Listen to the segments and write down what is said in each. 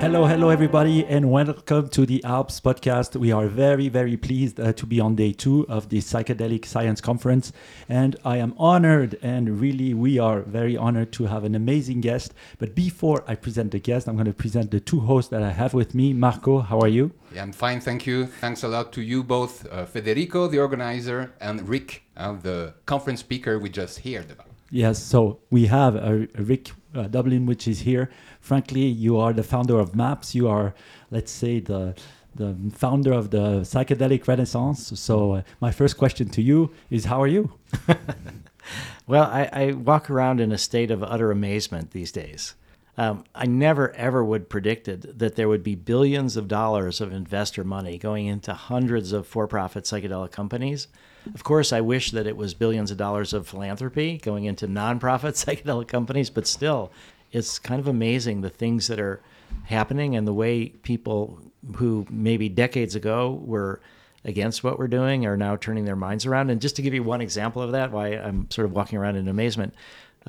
Hello, hello, everybody, and welcome to the Alps podcast. We are very, very pleased uh, to be on day two of the Psychedelic Science Conference, and I am honored, and really, we are very honored to have an amazing guest. But before I present the guest, I'm going to present the two hosts that I have with me. Marco, how are you? Yeah, I'm fine, thank you. Thanks a lot to you both, uh, Federico, the organizer, and Rick, uh, the conference speaker we just heard about. Yes, so we have uh, Rick uh, Doblin, which is here. Frankly, you are the founder of MAPS. You are, let's say, the the founder of the psychedelic renaissance. So, uh, my first question to you is, how are you? well, I, I, walk around in a state of utter amazement these days. Um, I never ever would predicted that there would be billions of dollars of investor money going into hundreds of for-profit psychedelic companies of course, I wish that it was billions of dollars of philanthropy going into nonprofit psychedelic companies, but still, it's kind of amazing the things that are happening and the way people who maybe decades ago were against what we're doing are now turning their minds around. And just to give you one example of that, why I'm sort of walking around in amazement,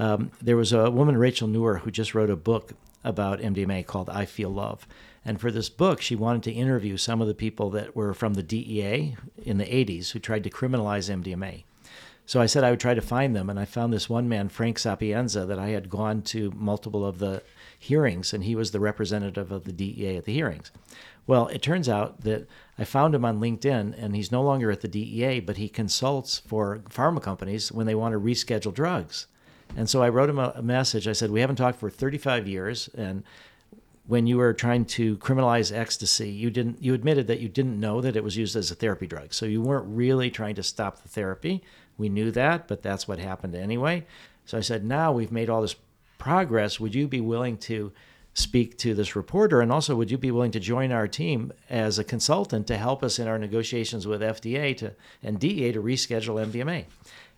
um, there was a woman, Rachel Nuwer, who just wrote a book about MDMA called I Feel Love. And for this book, she wanted to interview some of the people that were from the DEA in the 80s who tried to criminalize MDMA. So I said I would try to find them, and I found this one man, Frank Sapienza, that I had gone to multiple of the hearings, and he was the representative of the DEA at the hearings. Well, it turns out that I found him on LinkedIn, and he's no longer at the DEA, but he consults for pharma companies when they want to reschedule drugs. And so I wrote him a, message. I said, We haven't talked for 35 years, and when you were trying to criminalize ecstasy, you didn't you admitted that you didn't know that it was used as a therapy drug. So you weren't really trying to stop the therapy. We knew that, but that's what happened anyway. So I said, now we've made all this progress. Would you be willing to speak to this reporter? And also, would you be willing to join our team as a consultant to help us in our negotiations with FDA to, and DEA to reschedule MDMA?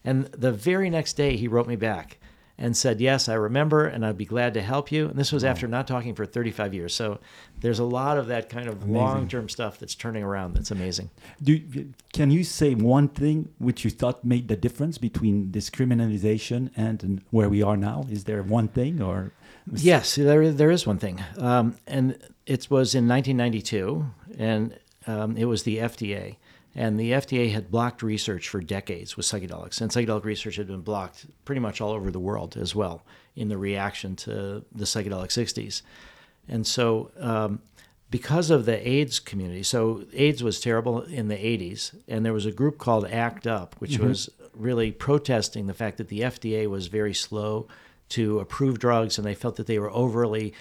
And the very next day, he wrote me back and said, Yes, I remember, and I'd be glad to help you. And this was after not talking for 35 years. So there's a lot of that kind of long term stuff that's turning around that's amazing. Do, can you say one thing which you thought made the difference between this criminalization and where we are now? Is there one thing or? Yes, there, there is one thing. Um, and it was in 1992, and um, it was the FDA. And the FDA had blocked research for decades with psychedelics, and psychedelic research had been blocked pretty much all over the world as well in the reaction to the psychedelic 60s. And so, um, because of the AIDS community, so AIDS was terrible in the 80s, and there was a group called ACT UP, which mm-hmm. was really protesting the fact that the FDA was very slow to approve drugs, and they felt that they were overly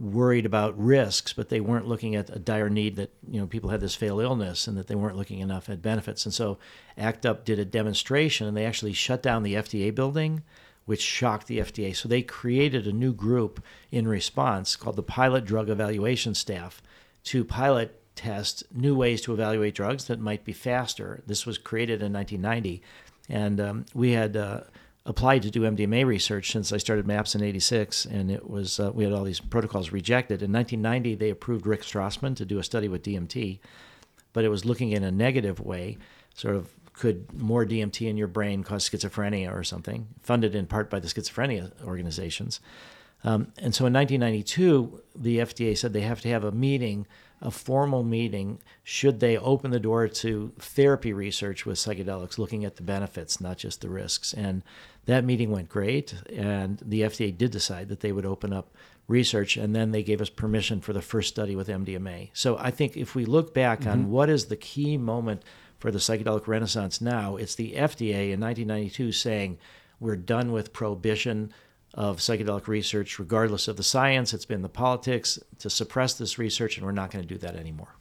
worried about risks, but they weren't looking at a dire need that you know people had this fatal illness and that they weren't looking enough at benefits. And so ACT UP did a demonstration and they actually shut down the FDA building, which shocked the FDA. So they created a new group in response called the Pilot Drug Evaluation Staff to pilot test new ways to evaluate drugs that might be faster. This was created in 1990, and um, we had. Uh, applied to do MDMA research since I started MAPS in '86, and it was uh, we had all these protocols rejected. In 1990, they approved Rick Strassman to do a study with DMT, but it was looking in a negative way, sort of could more DMT in your brain cause schizophrenia or something, funded in part by the schizophrenia organizations. Um, and so in 1992, the FDA said they have to have a meeting a formal meeting should they open the door to therapy research with psychedelics, looking at the benefits, not just the risks. And that meeting went great, and the FDA did decide that they would open up research, and then they gave us permission for the first study with MDMA. So I think if we look back mm-hmm. on what is the key moment for the psychedelic renaissance now, it's the FDA in 1992 saying, we're done with prohibition of psychedelic research, regardless of the science. It's been the politics to suppress this research, and we're not going to do that anymore.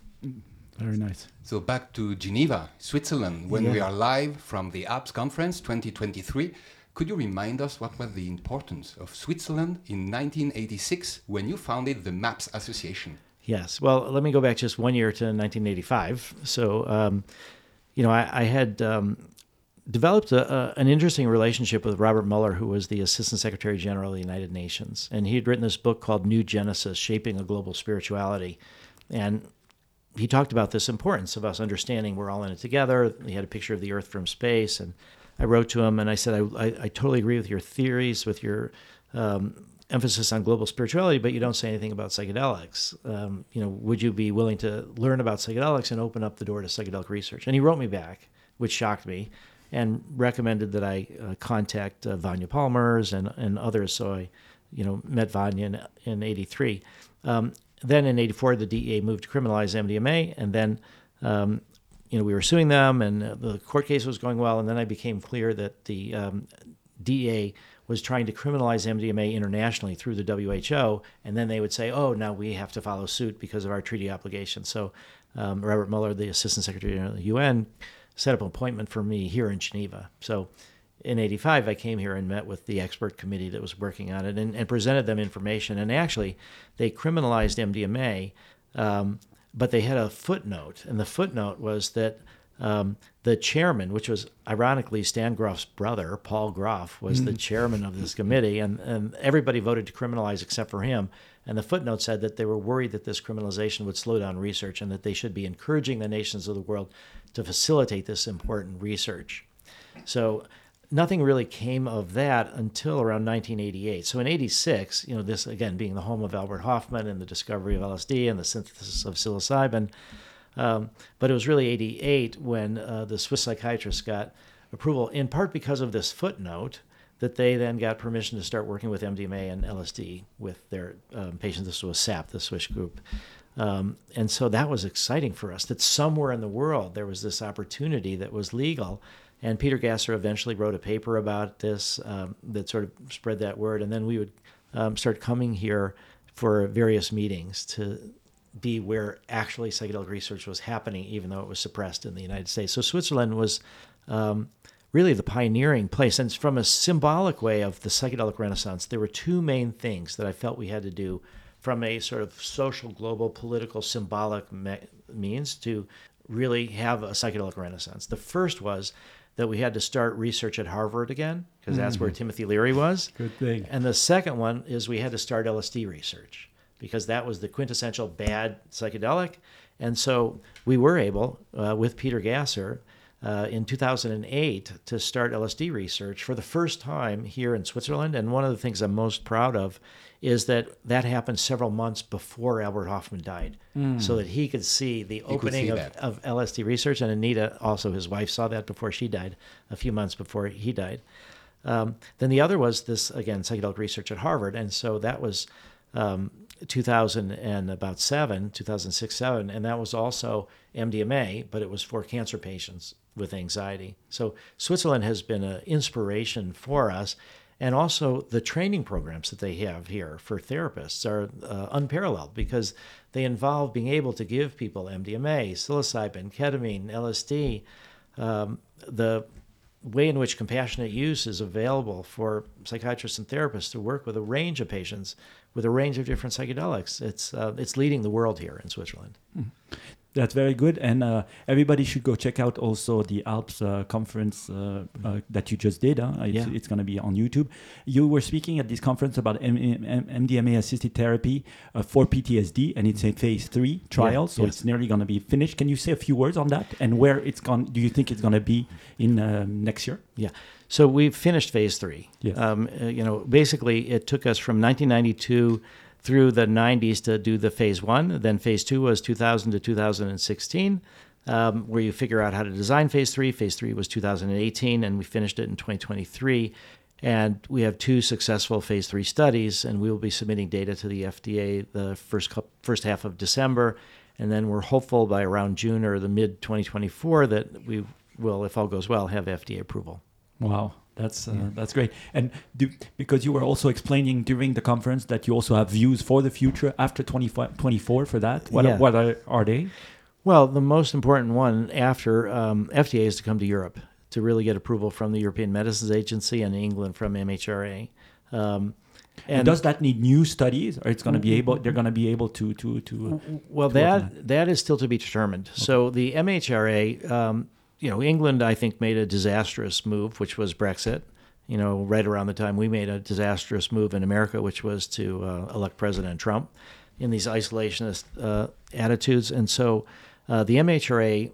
Very nice. So back to Geneva, Switzerland, when yeah. we are live from the ALPS conference 2023. Could you remind us what was the importance of Switzerland in 1986 when you founded the MAPS Association? Yes. Well, let me go back just one year to 1985. So, um, you know, I, I had um, developed a, a, an interesting relationship with Robert Muller, who was the Assistant Secretary General of the United Nations. And he had written this book called New Genesis Shaping a Global Spirituality. And he talked about this importance of us understanding we're all in it together. He had a picture of the Earth from space. And I wrote to him and I said, I, I, I totally agree with your theories, with your um, emphasis on global spirituality, but you don't say anything about psychedelics. Um, you know, would you be willing to learn about psychedelics and open up the door to psychedelic research? And he wrote me back, which shocked me, and recommended that I uh, contact uh, Vanya Palmers and, and others. So I, you know, met Vanya in, in 83. Um, then in 84, the DEA moved to criminalize MDMA. And then, um, you know, we were suing them and the court case was going well. And then I became clear that the um, DEA was trying to criminalize MDMA internationally through the WHO, and then they would say, "Oh, now we have to follow suit because of our treaty obligations." So, um, Robert Muller, the Assistant Secretary of the UN, set up an appointment for me here in Geneva. So, in '85, I came here and met with the expert committee that was working on it and, and presented them information. And actually, they criminalized MDMA, um, but they had a footnote, and the footnote was that um, the chairman, which was ironically Stan Grof's brother, Paul Grof, was mm. the chairman of this committee, and, and everybody voted to criminalize except for him. And the footnote said that they were worried that this criminalization would slow down research and that they should be encouraging the nations of the world to facilitate this important research. So nothing really came of that until around 1988. So in 86, you know, this again being the home of Albert Hofmann and the discovery of LSD and the synthesis of psilocybin, um, but it was really 88 when uh, the Swiss psychiatrists got approval, in part because of this footnote, that they then got permission to start working with MDMA and LSD with their um, patients. This was SAP, the Swiss group. Um, and so that was exciting for us that somewhere in the world there was this opportunity that was legal. And Peter Gasser eventually wrote a paper about this um, that sort of spread that word. And then we would um, start coming here for various meetings to be where actually psychedelic research was happening, even though it was suppressed in the United States. So Switzerland was um, really the pioneering place. And from a symbolic way of the psychedelic renaissance, there were two main things that I felt we had to do from a sort of social, global, political, symbolic me- means to really have a psychedelic renaissance. The first was that we had to start research at Harvard again, because that's mm-hmm. where Timothy Leary was. Good thing. And the second one is we had to start LSD research because that was the quintessential bad psychedelic. And so we were able, uh, with Peter Gasser, uh, in 2008 to start LSD research for the first time here in Switzerland. And one of the things I'm most proud of is that that happened several months before Albert Hofmann died, mm. so that he could see the opening see of, of, LSD research. And Anita, also his wife, saw that before she died, a few months before he died. Um, then the other was this, again, psychedelic research at Harvard. And so that was um, 2000 and about seven, 2006, seven, and that was also MDMA, but it was for cancer patients with anxiety. So Switzerland has been an inspiration for us. And also, the training programs that they have here for therapists are uh, unparalleled because they involve being able to give people MDMA, psilocybin, ketamine, LSD. Um, the way in which compassionate use is available for psychiatrists and therapists to work with a range of patients with a range of different psychedelics. It's uh, it's leading the world here in Switzerland. That's very good, and uh, everybody should go check out also the Alps uh, conference uh, uh that you just did. Huh? It's, yeah. it's going to be on YouTube. You were speaking at this conference about M- M- MDMA assisted therapy uh, for PTSD, and it's a phase three trial, yeah. so yes. it's nearly going to be finished. Can you say a few words on that and where it's gone? Do you think it's going to be in um, next year? Yeah. So we've finished phase three. Yes. Um, uh, you know, basically, it took us from 1992 through the 90s to do the phase one. Then phase two was 2000 to 2016, um, where you figure out how to design phase three. Phase three was 2018, and we finished it in 2023. And we have two successful phase three studies, and we will be submitting data to the FDA the first first half of December, and then we're hopeful by around June or the mid 2024 that we will, if all goes well, have FDA approval. Wow. That's uh, yeah. that's great, and do, because you were also explaining during the conference that you also have views for the future after 24 for that. What, yeah. what are, are they? Well, the most important one after um, FDA is to come to Europe to really get approval from the European Medicines Agency and England from MHRA. Um, and, and, does that need new studies, or it's going to be able? They're going to be able to to to. Well, to that, that that is still to be determined. Okay. So the MHRA um, you know, England, I think, made a disastrous move, which was Brexit. You know, right around the time we made a disastrous move in America, which was to uh, elect President Trump in these isolationist uh, attitudes. And so uh, the MHRA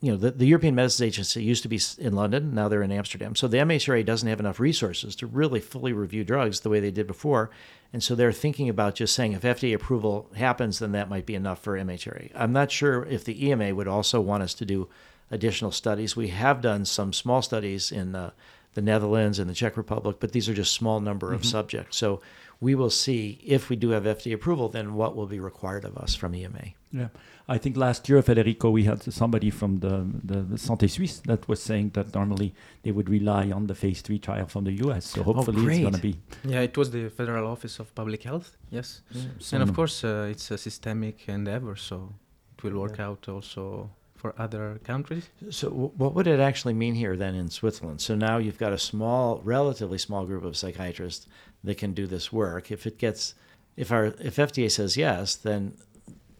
you know, the, the European Medicines Agency used to be in London, now they're in Amsterdam. So the MHRA doesn't have enough resources to really fully review drugs the way they did before. And so they're thinking about just saying if FDA approval happens, then that might be enough for MHRA. I'm not sure if the EMA would also want us to do additional studies. We have done some small studies in uh, the Netherlands and the Czech Republic, but these are just small number of subjects. So we will see if we do have FDA approval, then what will be required of us from EMA. Yeah, I think last year, Federico, we had somebody from the, the, the Santé Suisse that was saying that normally they would rely on the phase three trial from the US. So hopefully it's going to be. Yeah, it was the Federal Office of Public Health. Yes, So and of course uh, it's a systemic endeavor, so it will work Yeah. out also for other countries. So, w- what would it actually mean here then in Switzerland? So now you've got a small, relatively small group of psychiatrists that can do this work. If it gets, if our, if FDA says yes, then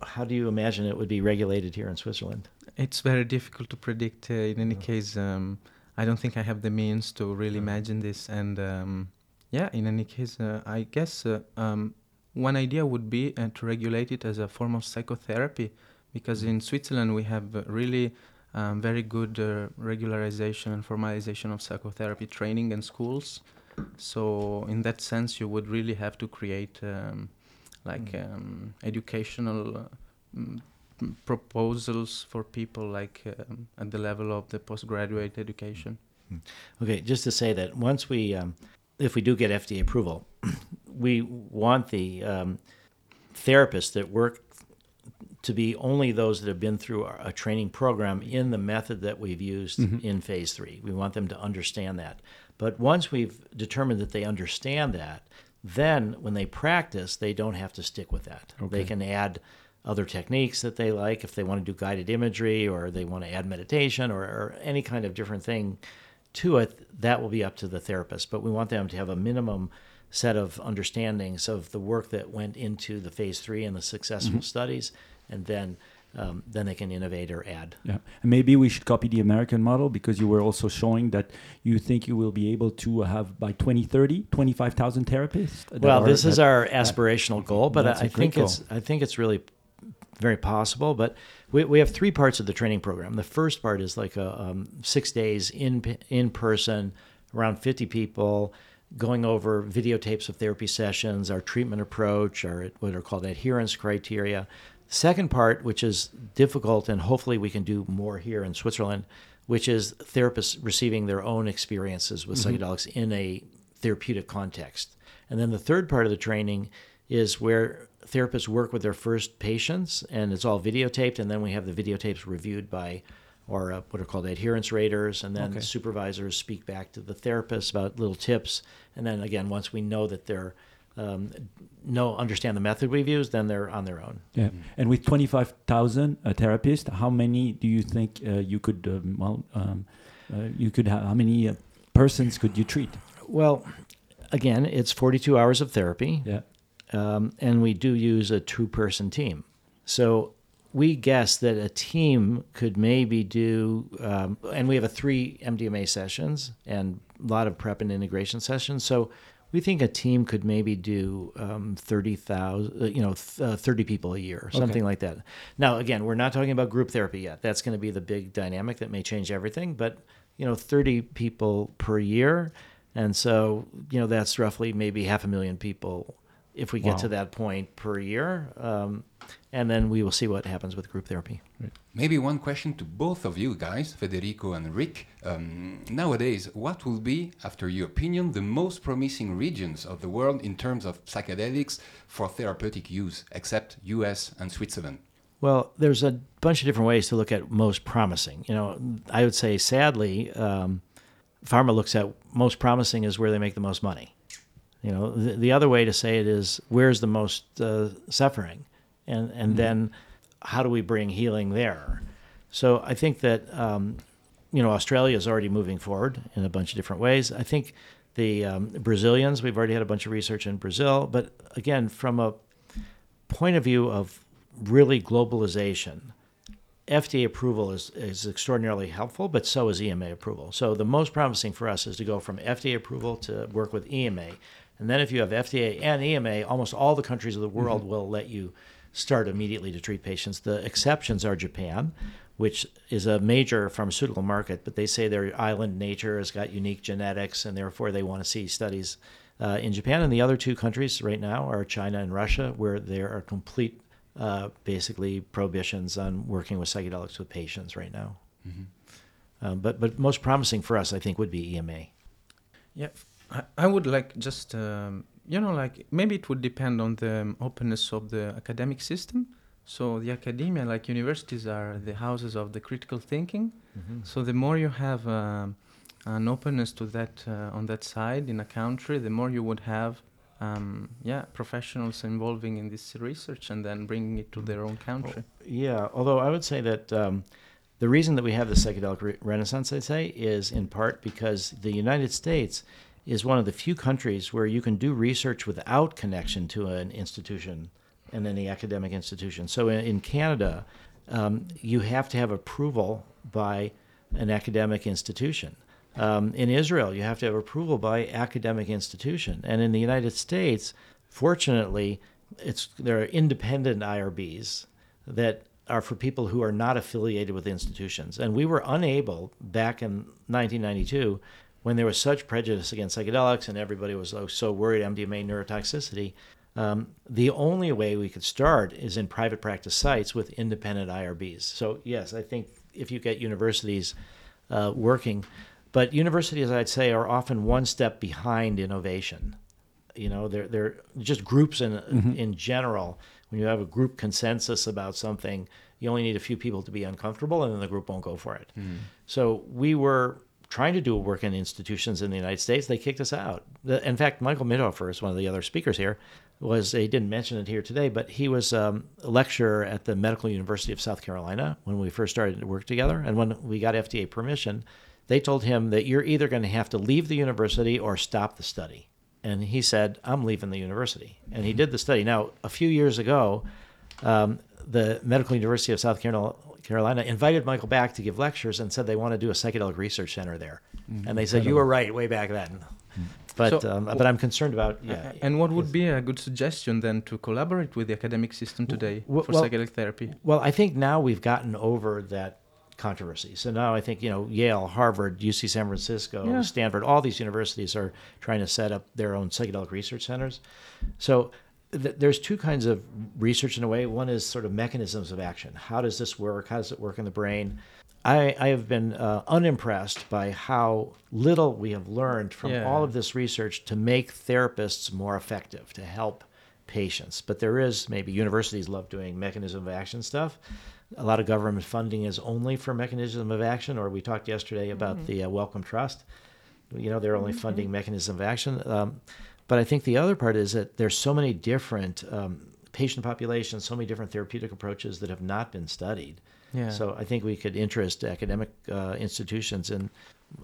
how do you imagine it would be regulated here in Switzerland? It's very difficult to predict. Uh, in any case, um, I don't think I have the means to really imagine this. And um, yeah, in any case, uh, I guess uh, um, one idea would be uh, to regulate it as a form of psychotherapy, because in Switzerland we have really um, very good uh, regularization and formalization of psychotherapy training and schools. So in that sense, you would really have to create um, like um, educational. Uh, mm, proposals for people like um, at the level of the postgraduate education. Okay, just to say that once we, um, if we do get FDA approval, we want the um, therapists that work to be only those that have been through a a training program in the method that we've used mm-hmm. in phase three. We want them to understand that. But once we've determined that they understand that, then when they practice, they don't have to stick with that. They can add other techniques that they like if they want to do guided imagery or they want to add meditation or, or any kind of different thing to it, that will be up to the therapist. But we want them to have a minimum set of understandings of the work that went into the phase three and the successful mm-hmm. studies, and then um, then they can innovate or add. Yeah, and maybe we should copy the American model because you were also showing that you think you will be able to have by 2030 25,000 therapists. Well, are- this is that- our aspirational goal, but I, I think it's I think it's really very possible. But we, we have three parts of the training program. The first part is like a um, six days in in person, around fifty people, going over videotapes of therapy sessions, our treatment approach, our what are called adherence criteria. Second part, which is difficult, and hopefully we can do more here in Switzerland, which is therapists receiving their own experiences with psychedelics in a therapeutic context. And then the third part of the training is where therapists work with their first patients, and it's all videotaped. And then we have the videotapes reviewed by or uh, what are called adherence raters, and then Okay. supervisors speak back to the therapist about little tips. And then again, once we know that they're um, know understand the method we've used, then they're on their own. Yeah, and with 25,000 uh, therapists, how many do you think uh, you could, um, well, um, uh, you could have, how many uh, persons could you treat? Well, again, it's 42 hours of therapy. Yeah. um, and we do use a two person team. So we guess that a team could maybe do, um, and we have a three MDMA sessions and a lot of prep and integration sessions. So we think a team could maybe do um, 30,000, uh, you know, th- uh, 30 people a year, something like that. Now, again, we're not talking about group therapy yet. That's going to be the big dynamic that may change everything. But, you know, 30 people per year. And so, you know, that's roughly maybe half a million people if we get Wow. to that point per year. Um, and then we will see what happens with group therapy. Maybe one question to both of you guys, Federico and Rick. Um, nowadays, what will be, after your opinion, the most promising regions of the world in terms of psychedelics for therapeutic use, except US and Switzerland? Well, there's a bunch of different ways to look at most promising. You know, I would say sadly, um, pharma looks at most promising is where they make the most money. You know, the, the other way to say it is where's the most uh, suffering, and and then how do we bring healing there? So I think that um, you know Australia is already moving forward in a bunch of different ways. I think the um, Brazilians we've already had a bunch of research in Brazil, but again from a point of view of really globalization, FDA approval is, is extraordinarily helpful, but so is EMA approval. So the most promising for us is to go from FDA approval to work with EMA. And then if you have FDA and EMA, almost all the countries of the world will let you start immediately to treat patients. The exceptions are Japan, which is a major pharmaceutical market, but they say their island nature has got unique genetics, and therefore they want to see studies uh, in Japan. And the other two countries right now are China and Russia, where there are complete, uh, basically, prohibitions on working with psychedelics with patients right now. Mm-hmm. Um, but but most promising for us, I think, would be EMA. Yeah, I, I would like just um, you know like maybe it would depend on the openness of the academic system. So the academia, like universities, are the houses of the critical thinking. Mm-hmm. So the more you have um, an openness to that uh, on that side in a country, the more you would have, um, yeah, professionals involving in this research and then bringing it to their own country. Yeah, although I would say that um, the reason that we have the psychedelic re- renaissance, I'd say, is in part because the United States is one of the few countries where you can do research without connection to an institution and any academic institution. So in, in Canada, um, you have to have approval by an academic institution. Um, in Israel, you have to have approval by academic institution, and in the United States, fortunately, it's there are independent IRBs that are for people who are not affiliated with institutions. And we were unable back in 1992 when there was such prejudice against psychedelics and everybody was so worried MDMA neurotoxicity. Um, the only way we could start is in private practice sites with independent IRBs. So, yes, I think if you get universities uh, working, but universities, I'd say, are often one step behind innovation. You know, they're, they're just groups in, mm-hmm. in general when you have a group consensus about something, you only need a few people to be uncomfortable, and then the group won't go for it. Mm. So we were trying to do work in institutions in the United States. They kicked us out. In fact, Michael Mithoefer is one of the other speakers here. Was he didn't mention it here today, but he was um, a lecturer at the Medical University of South Carolina when we first started to work together. And when we got FDA permission, they told him that you're either going to have to leave the university or stop the study and he said, "I'm leaving the university." And he did the study. Now, a few years ago, um, the Medical University of South Carolina invited Michael back to give lectures and said they want to do a psychedelic research center there. Mm-hmm. And they said, "You were right way back then." Mm-hmm. But so, um, but I'm concerned about yeah. And what would be a good suggestion then to collaborate with the academic system today well, for psychedelic therapy? Well, I think now we've gotten over that controversy. So now I think you know Yale, Harvard, UC San Francisco, yeah. Stanford, all these universities are trying to set up their own psychedelic research centers. So th- there's two kinds of research in a way. One is sort of mechanisms of action. How does this work? How does it work in the brain? I, I have been uh, unimpressed by how little we have learned from yeah. all of this research to make therapists more effective, to help patients. But there is maybe universities love doing mechanism of action stuff a lot of government funding is only for mechanism of action, or we talked yesterday about mm-hmm. the uh, Wellcome Trust. You know, they're only mm-hmm. funding mechanism of action. Um, but I think the other part is that there's so many different um, patient populations, so many different therapeutic approaches that have not been studied. Yeah. So I think we could interest academic uh, institutions in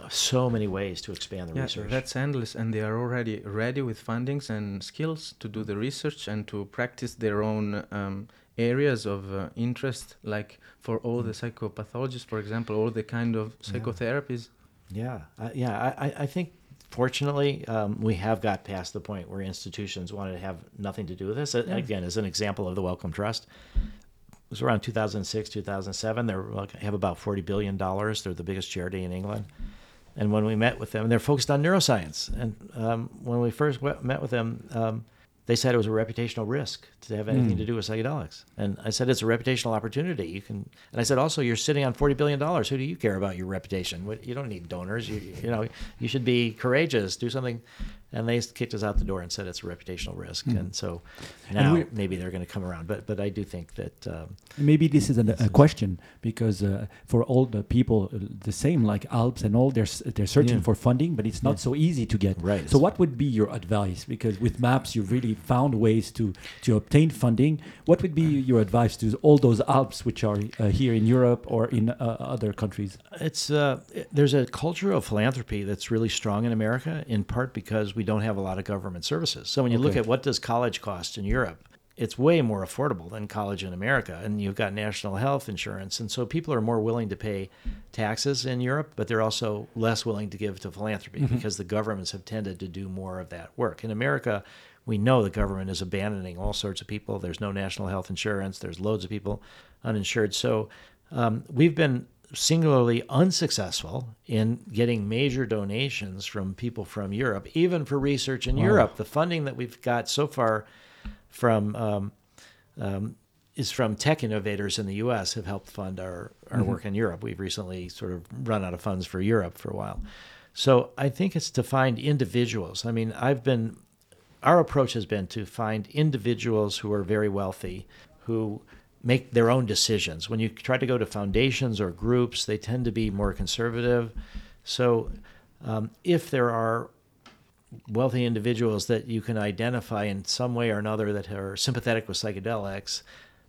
so many ways to expand the yeah, research. That's endless, and they are already ready with fundings and skills to do the research and to practice their own um, areas of uh, interest, like for all the psychopathologists, for example, all the kind of psychotherapies. Yeah, uh, yeah. I, I think fortunately um, we have got past the point where institutions wanted to have nothing to do with this. Yeah. Again, as an example of the Wellcome Trust, it was around 2006, 2007. They have about 40 billion dollars. They're the biggest charity in England. And when we met with them, they're focused on neuroscience. And um, when we first met with them, um, they said it was a reputational risk to have anything mm. to do with psychedelics. And I said it's a reputational opportunity. You can, and I said also you're sitting on forty billion dollars. Who do you care about your reputation? You don't need donors. You you know you should be courageous. Do something and they kicked us out the door and said it's a reputational risk. Mm. And so now and maybe they're going to come around. But but I do think that um, maybe this is a, a question because uh, for all the people uh, the same like Alps and all they're they're searching yeah. for funding, but it's not yeah. so easy to get. Right. So what would be your advice? Because with Maps you've really found ways to to obtain funding. What would be your advice to all those Alps which are uh, here in Europe or in uh, other countries? It's uh, there's a culture of philanthropy that's really strong in America, in part because we we don't have a lot of government services. So when you okay. look at what does college cost in Europe, it's way more affordable than college in America. And you've got national health insurance. And so people are more willing to pay taxes in Europe, but they're also less willing to give to philanthropy mm-hmm. because the governments have tended to do more of that work. In America, we know the government is abandoning all sorts of people. There's no national health insurance. There's loads of people uninsured. So um, we've been singularly unsuccessful in getting major donations from people from Europe, even for research in wow. Europe. The funding that we've got so far from um, um, is from tech innovators in the U.S. have helped fund our, our mm-hmm. work in Europe. We've recently sort of run out of funds for Europe for a while. So I think it's to find individuals. I mean, I've been, our approach has been to find individuals who are very wealthy, who make their own decisions. When you try to go to foundations or groups, they tend to be more conservative. So um, if there are wealthy individuals that you can identify in some way or another that are sympathetic with psychedelics,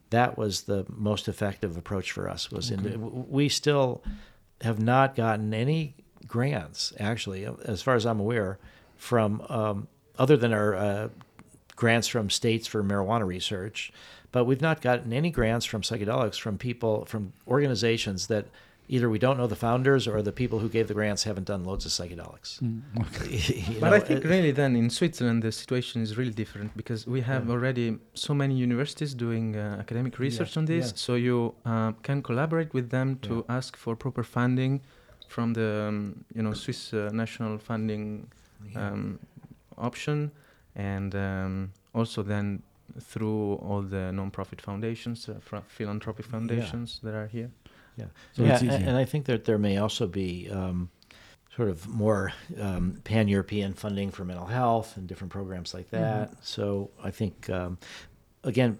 that was the most effective approach for us. Was okay. in, we still have not gotten any grants actually, as far as I'm aware, from um, other than our uh, grants from states for marijuana research, but we've not gotten any grants from psychedelics from people from organizations that either we don't know the founders or the people who gave the grants haven't done loads of psychedelics. Mm, okay. but know, I think really then in Switzerland the situation is really different because we have yeah. already so many universities doing uh, academic research yeah. on this. Yeah. So you uh, can collaborate with them to ask for proper funding from the um, you know Swiss uh, national funding um, option, and um, also then through all the non-profit foundations, uh, philanthropic foundations that are here. Yeah, so yeah, and, and, I think that there may also be um, sort of more um, pan-European funding for mental health and different programs like mm-hmm. that. Mm-hmm. So I think um, again,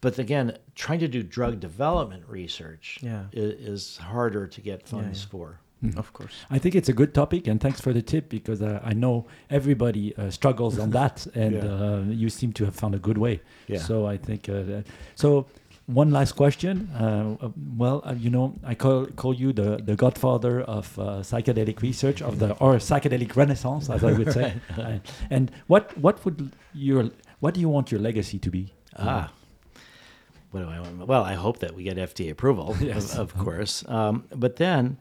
but again, trying to do drug development research yeah. is, is harder to get funds yeah, yeah. for. Mm-hmm. Of course. I think it's a good topic, and thanks for the tip because uh, I know everybody uh, struggles on that, and yeah. uh, you seem to have found a good way. Yeah. So I think uh, so one last question. Uh, uh, well, uh, you know, I call call you the, the godfather of uh, psychedelic research of the or psychedelic renaissance, as I would say. And what what would your what do you want your legacy to be? Ah, what do I want? Well, I hope that we get FDA approval, yes. of, of course. Um, but then,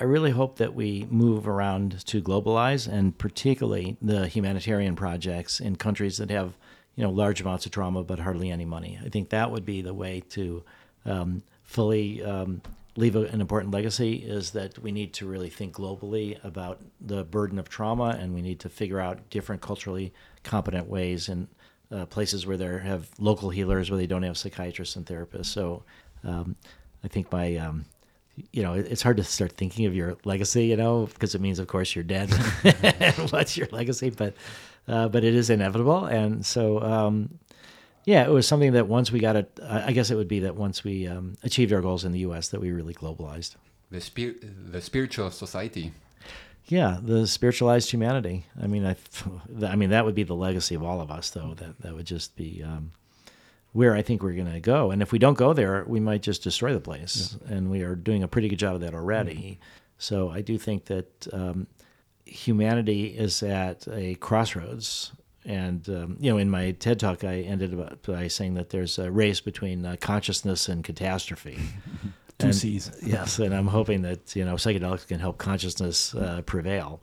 I really hope that we move around to globalize, and particularly the humanitarian projects in countries that have you know large amounts of trauma but hardly any money. I think that would be the way to um, fully um, leave a, an important legacy. Is that we need to really think globally about the burden of trauma, and we need to figure out different culturally competent ways in uh, places where there have local healers where they don't have psychiatrists and therapists. So um, I think my um, you know, it's hard to start thinking of your legacy, you know, because it means, of course, you're dead. What's your legacy? But uh, but it is inevitable. And so, um, yeah, it was something that once we got it, I guess it would be that once we um, achieved our goals in the U.S., that we really globalized. The, spir- the spiritual society. Yeah, the spiritualized humanity. I mean, I, I mean that would be the legacy of all of us, though. That that would just be um, where I think we're going to go. And if we don't go there, we might just destroy the place. Yeah. And we are doing a pretty good job of that already. Mm-hmm. So I do think that um, humanity is at a crossroads. And um, you know, in my TED talk, I ended by saying that there's a race between uh, consciousness and catastrophe. Two and, C's. yes, and I'm hoping that you know psychedelics can help consciousness uh, prevail.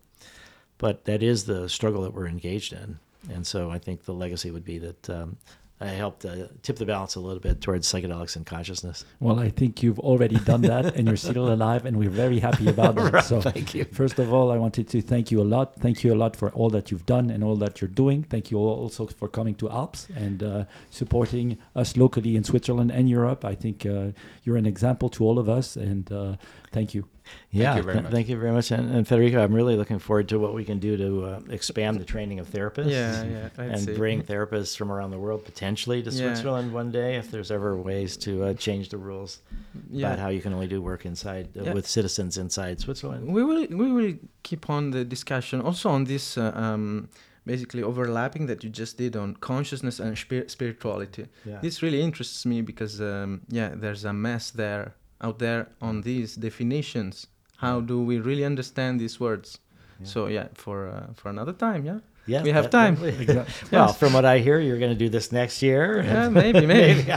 But that is the struggle that we're engaged in, and so I think the legacy would be that um, helped uh, tip the balance a little bit towards psychedelics and consciousness. Well, I think you've already done that, and you're still alive, and we're very happy about that. right, so, thank you. First of all, I wanted to thank you a lot. Thank you a lot for all that you've done and all that you're doing. Thank you also for coming to Alps and uh, supporting us locally in Switzerland and Europe. I think uh, you're an example to all of us, and uh, thank you. Yeah, thank you very much. Thank you very much. And, and, Federico, I'm really looking forward to what we can do to uh, expand the training of therapists. Yeah, yeah. and see. bring therapists from around the world potentially to yeah. Switzerland one day if there's ever ways to uh, change the rules yeah. about how you can only do work inside uh, with citizens inside Switzerland. We will we will keep on the discussion also on this uh, um, basically overlapping that you just did on consciousness and spir- spirituality. Yeah. This really interests me because um, yeah, there's a mess there out there on these definitions. How do we really understand these words? Yeah. So yeah, for uh, for another time, yeah. Yeah, we have that- time. that- Well, from what I hear, you're going to do this next year. Yeah, maybe, maybe.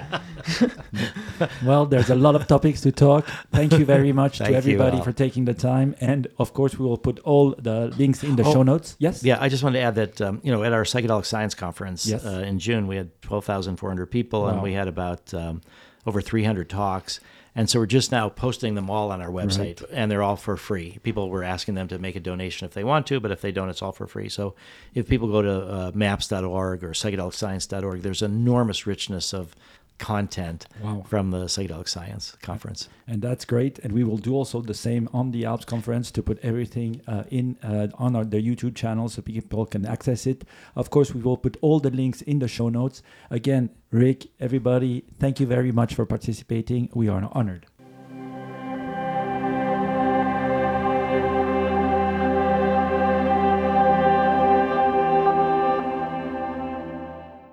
Well, there's a lot of topics to talk. Thank you very much to everybody for taking the time. And of course, we will put all the links in the Oh, show notes. Yes? Yeah, I just wanted to add that um, you know at our psychedelic science conference Yes. uh, in June we had twelve thousand four hundred people and we had about um, over three hundred talks, and so we're just now posting them all on our website, and they're all for free. People were asking them to make a donation if they want to, but if they don't, it's all for free. So if people go to uh, maps.org or psychedelicscience.org, there's enormous richness of content Wow. from the psychedelic science conference. And that's great. And we will do also the same on the Alps conference to put everything uh, in uh, on our, the YouTube channel so people can access it. Of course, we will put all the links in the show notes. Again, Rick, everybody, thank you very much for participating. We are honored.